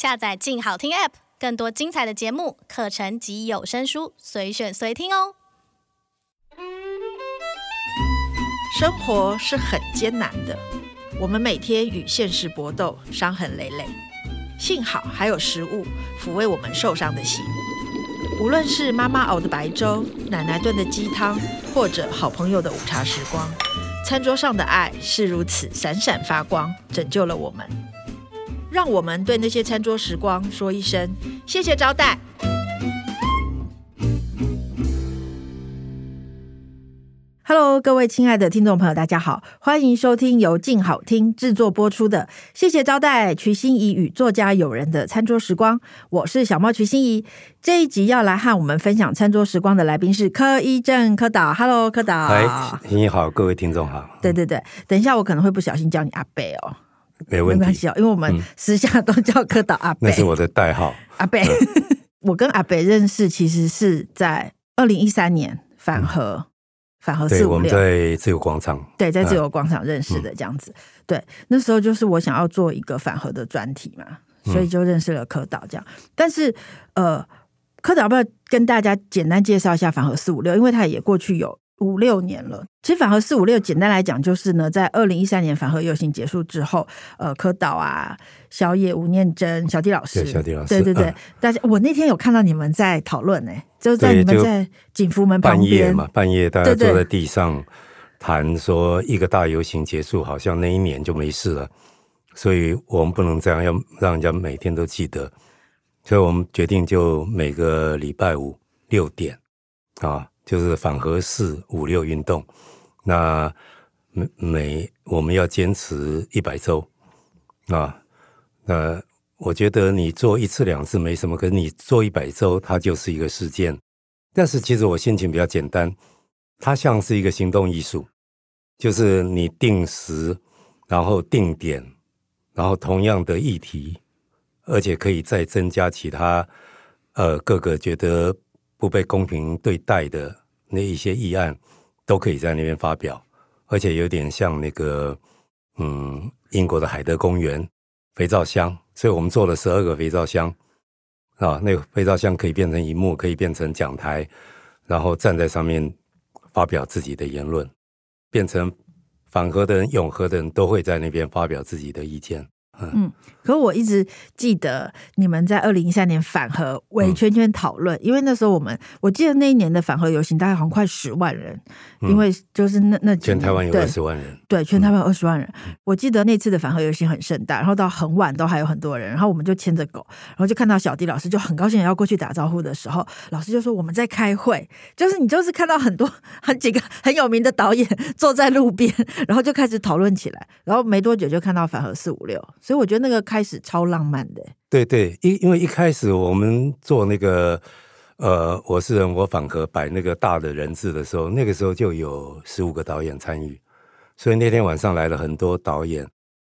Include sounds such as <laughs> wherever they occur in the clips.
下载“静好听 ”App，更多精彩的节目、课程及有声书，随选随听哦。生活是很艰难的，我们每天与现实搏斗，伤痕累累。幸好还有食物抚慰我们受伤的心。无论是妈妈熬的白粥、奶奶炖的鸡汤，或者好朋友的午茶时光，餐桌上的爱是如此闪闪发光，拯救了我们。让我们对那些餐桌时光说一声谢谢招待。Hello，各位亲爱的听众朋友，大家好，欢迎收听由静好听制作播出的《谢谢招待》瞿欣怡与作家友人的餐桌时光。我是小猫瞿欣怡。这一集要来和我们分享餐桌时光的来宾是柯一正柯导。Hello，柯导。嗨，欣怡好，各位听众好。对对对，等一下我可能会不小心叫你阿贝哦。没问题，没关系哦，因为我们私下都叫柯导阿伯，那是我的代号。阿伯，<laughs> 我跟阿伯认识其实是在二零一三年反核，反核四五六，我们在自由广场，对，在自由广场认识的这样子。对，那时候就是我想要做一个反核的专题嘛，所以就认识了柯导这样。但是，呃，柯导要不要跟大家简单介绍一下反核四五六？因为他也过去有。五六年了，其实反核四五六，简单来讲就是呢，在二零一三年反核游行结束之后，呃，柯导啊、小野、吴念真、小弟老师，小弟老师，对对对，嗯、大家，我那天有看到你们在讨论呢，就在你们在景福门旁边半夜嘛，半夜大家坐在地上谈说，一个大游行结束，好像那一年就没事了，所以我们不能这样，要让人家每天都记得，所以我们决定就每个礼拜五六点啊。就是反核四五六运动，那每每我们要坚持一百周啊，那我觉得你做一次两次没什么，可是你做一百周，它就是一个事件。但是其实我心情比较简单，它像是一个行动艺术，就是你定时，然后定点，然后同样的议题，而且可以再增加其他呃各个觉得不被公平对待的。那一些议案都可以在那边发表，而且有点像那个嗯，英国的海德公园肥皂箱，所以我们做了十二个肥皂箱。啊，那个肥皂箱可以变成一幕，可以变成讲台，然后站在上面发表自己的言论，变成反核的人、拥核的人都会在那边发表自己的意见。嗯，可是我一直记得你们在二零一三年反核围圈圈讨论，嗯、因为那时候我们我记得那一年的反核游行大概好像快十万人，嗯、因为就是那那全台湾有二十万人，对，对，全台湾有二十万人。嗯、我记得那次的反核游行很盛大，然后到很晚都还有很多人，然后我们就牵着狗，然后就看到小迪老师就很高兴要过去打招呼的时候，老师就说我们在开会，就是你就是看到很多 <laughs> 很几个 <laughs> 很有名的导演坐在路边，然后就开始讨论起来，然后没多久就看到反核四五六。所以我觉得那个开开始超浪漫的。对对，因因为一开始我们做那个呃，我是人我反核摆那个大的人字的时候，那个时候就有十五个导演参与，所以那天晚上来了很多导演，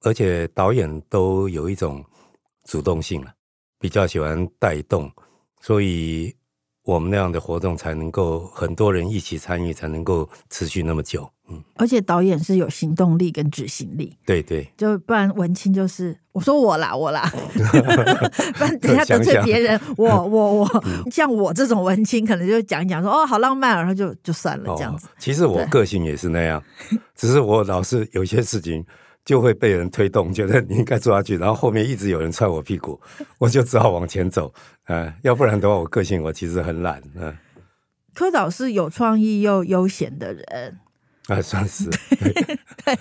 而且导演都有一种主动性了，比较喜欢带动，所以我们那样的活动才能够很多人一起参与，才能够持续那么久。而且导演是有行动力跟执行力，对对，就不然文青就是我说我啦我啦，<laughs> 不然等一下得罪别人，我我我，像我这种文青可能就讲一讲说哦好浪漫，然后就就算了这样子。其实我个性也是那样，只是我老是有些事情就会被人推动，觉得你应该做下去，然后后面一直有人踹我屁股，<laughs> 我就只好往前走，嗯，要不然的话我个性我其实很懒，嗯。柯导是有创意又悠闲的人。啊，算是 <laughs> 对。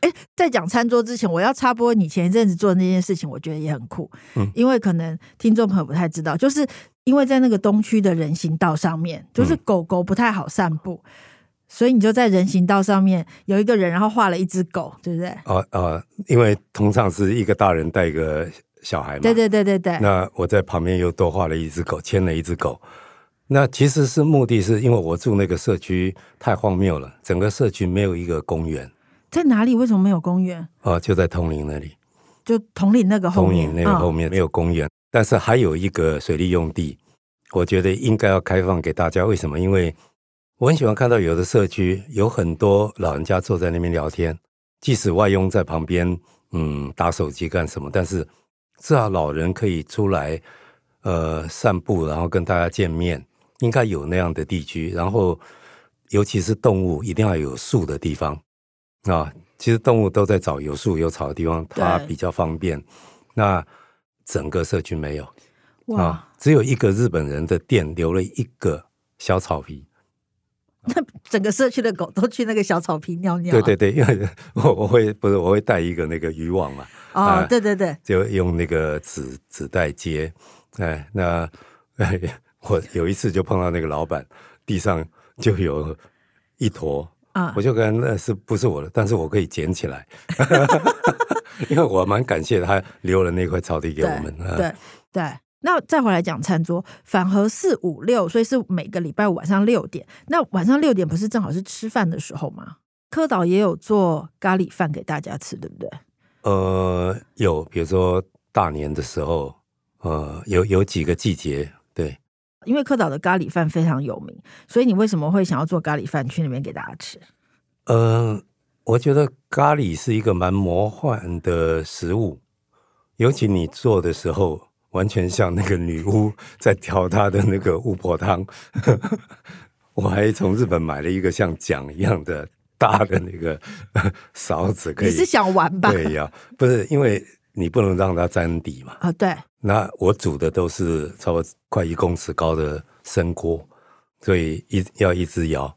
哎，在讲餐桌之前，我要插播你前一阵子做的那件事情，我觉得也很酷。嗯，因为可能听众朋友不太知道，就是因为在那个东区的人行道上面，就是狗狗不太好散步，嗯、所以你就在人行道上面有一个人，然后画了一只狗，对不对？啊啊，因为通常是一个大人带一个小孩嘛。对对对对对。那我在旁边又多画了一只狗，牵了一只狗。那其实是目的是因为我住那个社区太荒谬了，整个社区没有一个公园。在哪里？为什么没有公园？哦，就在铜陵那里，就铜陵那个后面。统领那个后面没有公园，哦、但是还有一个水利用地，我觉得应该要开放给大家。为什么？因为我很喜欢看到有的社区有很多老人家坐在那边聊天，即使外佣在旁边，嗯，打手机干什么，但是至少老人可以出来呃散步，然后跟大家见面，应该有那样的地区。然后，尤其是动物，一定要有树的地方啊。其实动物都在找有树有草的地方，它比较方便。那整个社区没有啊，只有一个日本人的店留了一个小草皮。那整个社区的狗都去那个小草皮尿尿。对对对，因为 <laughs> 我我会不是我会带一个那个渔网嘛。哦，啊、对对对，就用那个纸纸袋接。哎，那哎，<laughs> 我有一次就碰到那个老板，地上就有一坨啊，我就跟那是不是我的，但是我可以捡起来，<laughs> <laughs> 因为我蛮感谢他留了那块草地给我们。对对。对对那再回来讲餐桌，反和四五六，所以是每个礼拜五晚上六点。那晚上六点不是正好是吃饭的时候吗？科导也有做咖喱饭给大家吃，对不对？呃，有，比如说大年的时候，呃，有有几个季节，对。因为科岛的咖喱饭非常有名，所以你为什么会想要做咖喱饭去那边给大家吃？呃，我觉得咖喱是一个蛮魔幻的食物，尤其你做的时候。完全像那个女巫在调她的那个巫婆汤，<laughs> 我还从日本买了一个像桨一样的大的那个 <laughs> 勺子，可以。你是想玩吧？对呀，不是因为你不能让它沾底嘛。啊，对。那我煮的都是差不多快一公尺高的深锅，所以一要一直摇，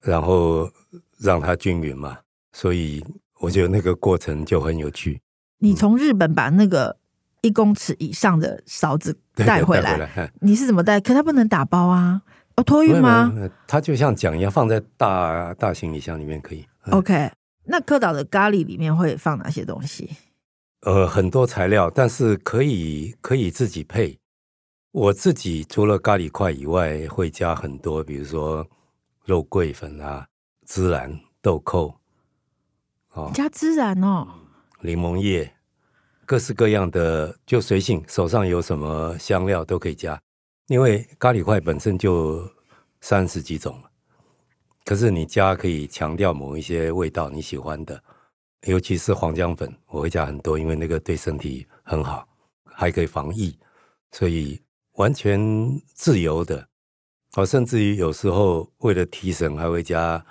然后让它均匀嘛。所以我觉得那个过程就很有趣。你从日本把那个。一公尺以上的勺子带回来，回来你是怎么带？可它不能打包啊，哦，托运吗？它就像桨一样，放在大大行李箱里面可以。OK，那科岛的咖喱里面会放哪些东西？呃，很多材料，但是可以可以自己配。我自己除了咖喱块以外，会加很多，比如说肉桂粉啊、孜然、豆蔻，哦，加孜然哦，柠檬叶。各式各样的就随性，手上有什么香料都可以加，因为咖喱块本身就三十几种，可是你加可以强调某一些味道你喜欢的，尤其是黄姜粉，我会加很多，因为那个对身体很好，还可以防疫，所以完全自由的。我甚至于有时候为了提神，还会加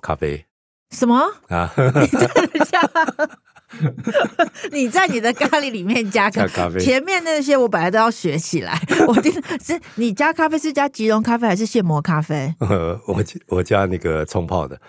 咖啡。什么啊？<laughs> <laughs> 你在你的咖喱里面加咖啡，前面那些我本来都要学起来。<laughs> 我听是你加咖啡是加即溶咖啡还是现磨咖啡？呃，我我加那个冲泡的，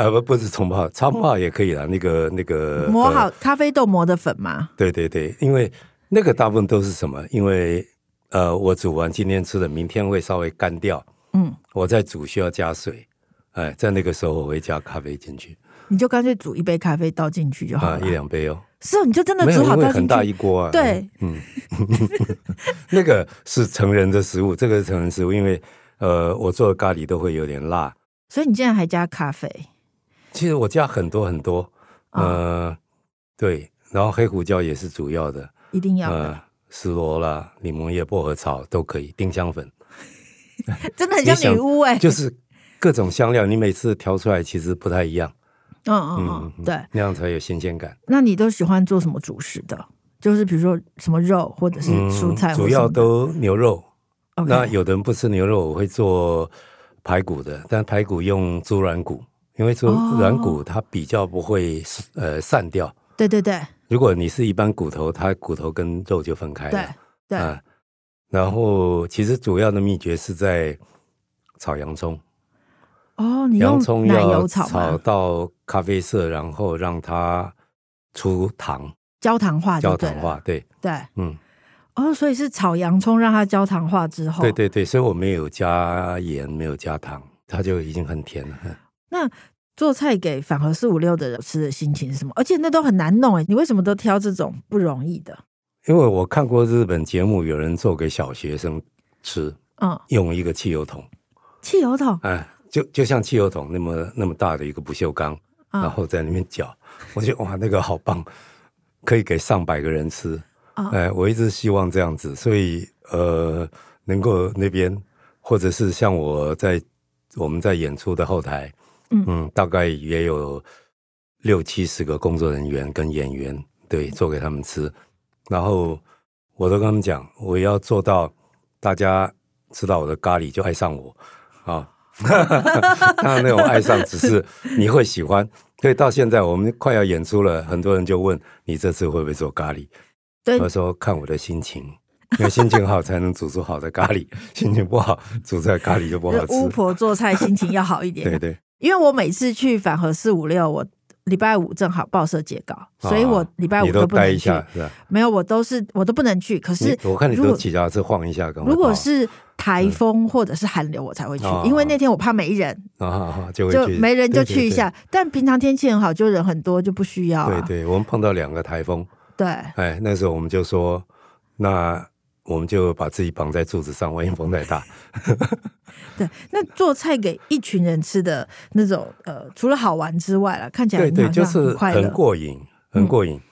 呃不不是冲泡，冲泡也可以啦。那个那个磨好咖啡豆磨的粉嘛？对对对，因为那个大部分都是什么？因为呃，我煮完今天吃的，明天会稍微干掉。嗯，我在煮需要加水，哎，在那个时候我会加咖啡进去。你就干脆煮一杯咖啡倒进去就好了，啊，一两杯哦。是哦，你就真的煮好倒进去。很大一锅啊。对，嗯，<laughs> 那个是成人的食物，这个是成人食物，因为呃，我做的咖喱都会有点辣。所以你竟然还加咖啡？其实我加很多很多，呃，哦，对，然后黑胡椒也是主要的，一定要的，蒔萝啦、柠檬叶、薄荷草都可以，丁香粉，<laughs> 真的很像女巫哎，就是各种香料，你每次调出来其实不太一样。嗯嗯嗯，对，那样才有新鲜感。那你都喜欢做什么主食的？就是比如说什么肉，或者是蔬菜，主要都牛肉。那有的人不吃牛肉，我会做排骨的，但排骨用猪软骨，因为说软骨它比较不会呃散掉。对对对。如果你是一般骨头，它骨头跟肉就分开了。对对。然后其实主要的秘诀是在炒洋葱。哦，你用奶油炒，炒到咖啡色，然后让它出糖，焦糖化，焦糖化，对对，嗯，哦，所以是炒洋葱让它焦糖化之后，对对对，所以我没有加盐，没有加糖，它就已经很甜了。那做菜给反而四五六的人吃的心情是什么？而且那都很难弄哎，你为什么都挑这种不容易的？因为我看过日本节目，有人做给小学生吃，嗯，用一个汽油桶，汽油桶，哎。就就像汽油桶那么那么大的一个不锈钢，哦、然后在里面搅，我觉得哇，那个好棒，可以给上百个人吃。哦、哎，我一直希望这样子，所以呃，能够那边或者是像我在我们在演出的后台，嗯，嗯，大概也有六七十个工作人员跟演员，对，做给他们吃。然后我都跟他们讲，我要做到大家吃到我的咖喱就爱上我啊。<laughs> 当然那种爱上只是你会喜欢。所以到现在我们快要演出了，很多人就问你这次会不会做咖喱？对，我说看我的心情，因为心情好才能煮出好的咖喱，<laughs> 心情不好煮出来咖喱就不好吃。<laughs> 巫婆做菜心情要好一点。对对，因为我每次去反核四五六，我礼拜五正好报社截稿，所以我礼拜五都不能去。没有，我都是我都不能去。可是我看你都骑脚踏车晃一下，如果是台风或者是寒流，我才会去，因为那天我怕没人啊，就没人就去一下。但平常天气很好，就人很多，就不需要。对对，我们碰到两个台风。对，哎，那时候我们就说，那我们就把自己绑在柱子上，万一风太大。<laughs> 对，那做菜给一群人吃的那种，呃，除了好玩之外了，看起来对对，就是很过瘾，很过瘾。嗯、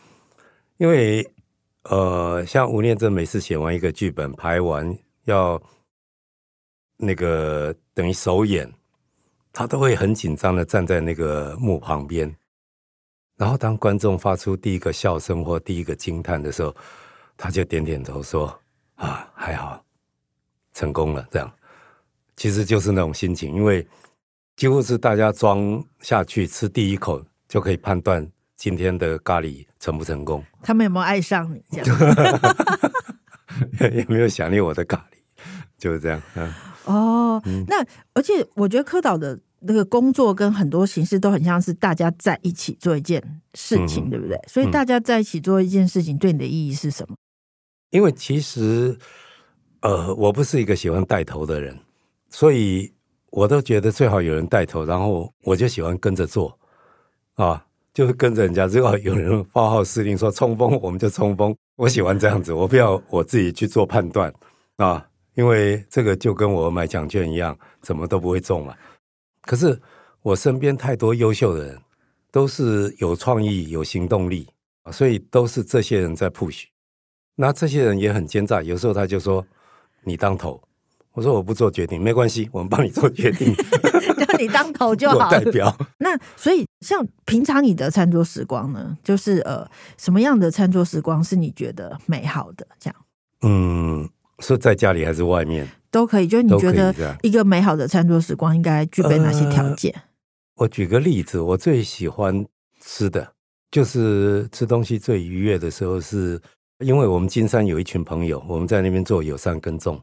因为呃，像吴念真每次写完一个剧本，拍完要那个等于首演，他都会很紧张的站在那个幕旁边。然后，当观众发出第一个笑声或第一个惊叹的时候，他就点点头说：“啊，还好，成功了。”这样，其实就是那种心情，因为几乎是大家装下去吃第一口就可以判断今天的咖喱成不成功。他们有没有爱上你？这样 <laughs> 有没有想念我的咖喱？就是这样。嗯、哦，嗯、那而且我觉得柯导的。那个工作跟很多形式都很像是大家在一起做一件事情，嗯、对不对？所以大家在一起做一件事情，对你的意义是什么？因为其实，呃，我不是一个喜欢带头的人，所以我都觉得最好有人带头，然后我就喜欢跟着做啊，就是跟着人家，只要有人发号施令说冲锋，我们就冲锋。我喜欢这样子，我不要我自己去做判断啊，因为这个就跟我买奖券一样，怎么都不会中嘛。可是我身边太多优秀的人，都是有创意、有行动力，所以都是这些人在 push。那这些人也很奸诈，有时候他就说：“你当头。”我说：“我不做决定，没关系，我们帮你做决定。<laughs> ”就你当头就好。代表。那所以像平常你的餐桌时光呢，就是呃，什么样的餐桌时光是你觉得美好的？这样？嗯，是在家里还是外面？都可以，就是你觉得一个美好的餐桌时光应该具备哪些条件？呃，我举个例子，我最喜欢吃的就是吃东西最愉悦的时候，是因为我们金山有一群朋友，我们在那边做友善耕种，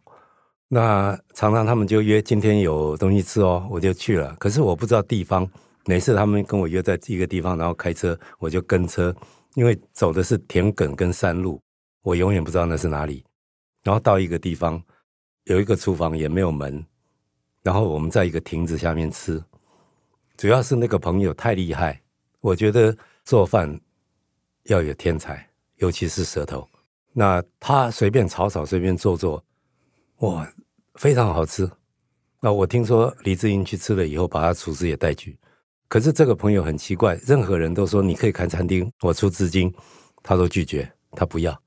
那常常他们就约今天有东西吃哦，我就去了。可是我不知道地方，每次他们跟我约在一个地方，然后开车我就跟车，因为走的是田埂跟山路，我永远不知道那是哪里。然后到一个地方。有一个厨房也没有门，然后我们在一个亭子下面吃。主要是那个朋友太厉害，我觉得做饭要有天才，尤其是舌头。那他随便炒炒，随便做做，哇，非常好吃。那我听说李志英去吃了以后，把他厨师也带去。可是这个朋友很奇怪，任何人都说你可以开餐厅，我出资金，他都拒绝，他不要。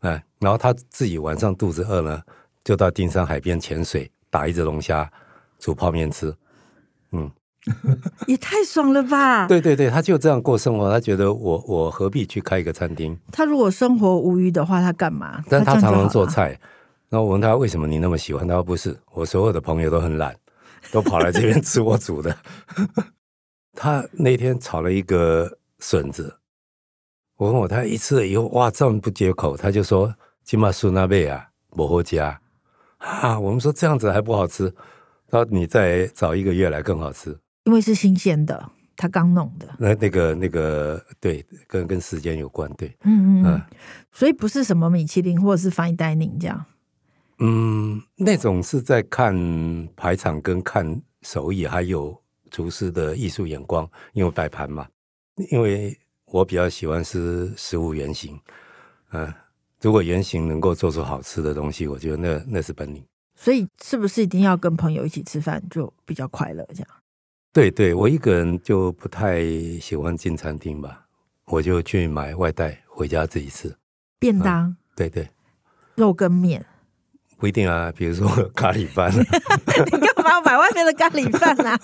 哎，然后他自己晚上肚子饿了。就到丁山海边潜水，打一只龙虾，煮泡面吃，嗯，<laughs> 也太爽了吧！对对对，他就这样过生活，他觉得我我何必去开一个餐厅？他如果生活无余的话，他干嘛？但他常常做菜，然后我问他为什么你那么喜欢？他说不是，我所有的朋友都很懒，<laughs> 都跑来这边吃我煮的。<laughs> 他那天炒了一个笋子，我问我他一吃了以后，哇，这么不接口，他就说金马苏那贝啊，摩后加。啊，我们说这样子还不好吃，他说你再找一个月来更好吃，因为是新鲜的，他刚弄的。那那个那个对，跟跟时间有关，对，嗯嗯嗯，所以不是什么米其林或者是 fine dining 这样。嗯，那种是在看排场跟看手艺，还有厨师的艺术眼光，因为摆盘嘛。因为我比较喜欢吃食物原型，嗯。如果原型能够做出好吃的东西，我觉得那那是本领。所以是不是一定要跟朋友一起吃饭就比较快乐？这样？对对，我一个人就不太喜欢进餐厅吧，我就去买外带回家自己吃。便当？嗯、对对，肉跟面不一定啊，比如说 <laughs> 咖喱饭。<laughs> 你干嘛要买外面的咖喱饭啊？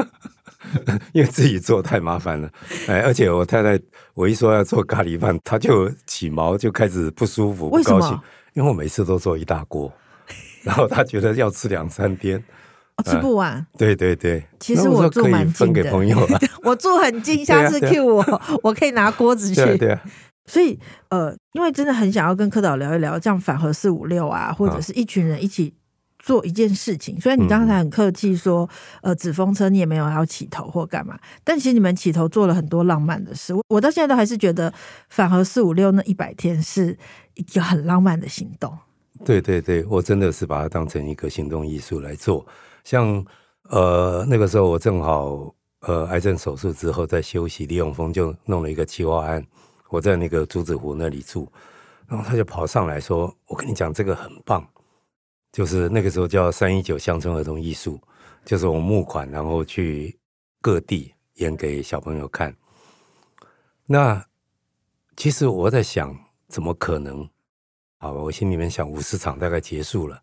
<laughs> 因为自己做太麻烦了。哎，而且我太太，我一说要做咖喱饭，她就起毛，就开始不舒服，不高兴。因为我每次都做一大锅，然后她觉得要吃两三天。哦，吃不完，呃，对对对。其实我住蛮近的，<laughs> 我住很近，下次 Q 我，我可以拿锅子去。对啊，对啊。所以呃，因为真的很想要跟柯导聊一聊，这样反核四五六啊，或者是一群人一起做一件事情。虽然你刚才很客气说，呃，纸风车你也没有要起头或干嘛，但其实你们起头做了很多浪漫的事。我我到现在都还是觉得反核四五六那一百天是一个很浪漫的行动。对对对，我真的是把它当成一个行动艺术来做。像呃那个时候我正好呃癌症手术之后在休息，李永峰就弄了一个计划案，我在那个朱子湖那里住，然后他就跑上来说：“我跟你讲这个很棒，就是那个时候叫三一九乡村儿童艺术，就是我募款然后去各地演给小朋友看。”那其实我在想，怎么可能？好吧，我心里面想五十场大概结束了。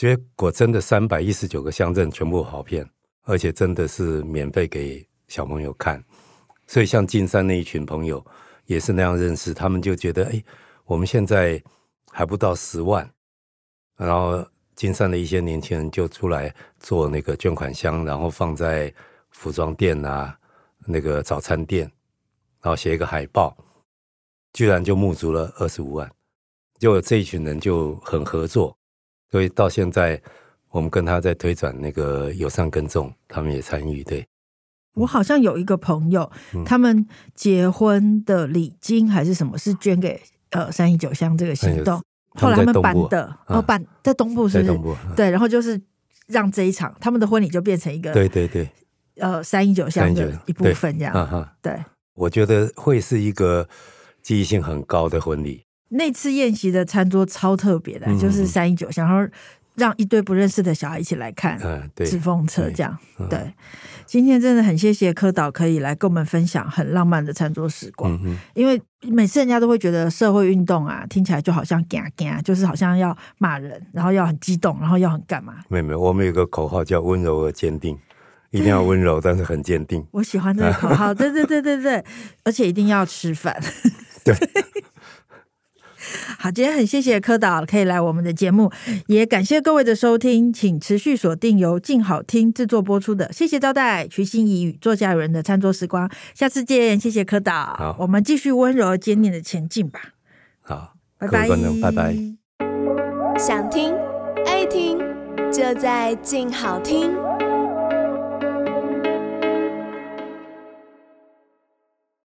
结果真的三百一十九个乡镇全部好片，而且真的是免费给小朋友看，所以像金山那一群朋友也是那样认识，他们就觉得哎，我们现在还不到十万，然后金山的一些年轻人就出来做那个捐款箱，然后放在服装店啊、那个早餐店，然后写一个海报，居然就募足了二十五万，就这一群人就很合作。所以到现在，我们跟他在推转那个友善耕种，他们也参与。对，我好像有一个朋友，嗯、他们结婚的礼金还是什么，是捐给呃三一九乡这个行动。后来他们办的，哦、啊，办在东部是不是？东部啊、对，然后就是让这一场他们的婚礼就变成一个对对对，呃三一九乡的一部分这样。对，啊、对，我觉得会是一个记忆性很高的婚礼。那次宴席的餐桌超特别的，嗯、就是三一九乡，然后让一堆不认识的小孩一起来看纸风车，这样、嗯、对。对，今天真的很谢谢柯导可以来跟我们分享很浪漫的餐桌时光，嗯、因为每次人家都会觉得社会运动啊，听起来就好像嘎嘎，就是好像要骂人，然后要很激动，然后要很干嘛？没有没有，我们有个口号叫温柔而坚定，一定要温柔，但是很坚定。我喜欢这个口号，对对对对对，而且一定要吃饭。<laughs> 对。<laughs> 好，今天很谢谢柯导可以来我们的节目，也感谢各位的收听，请持续锁定由静好听制作播出的《谢谢招待》徐心怡与作家人的餐桌时光，下次见，谢谢柯导，好，我们继续温柔而坚定的前进吧。好，拜拜，拜拜。想听爱听，就在静好听。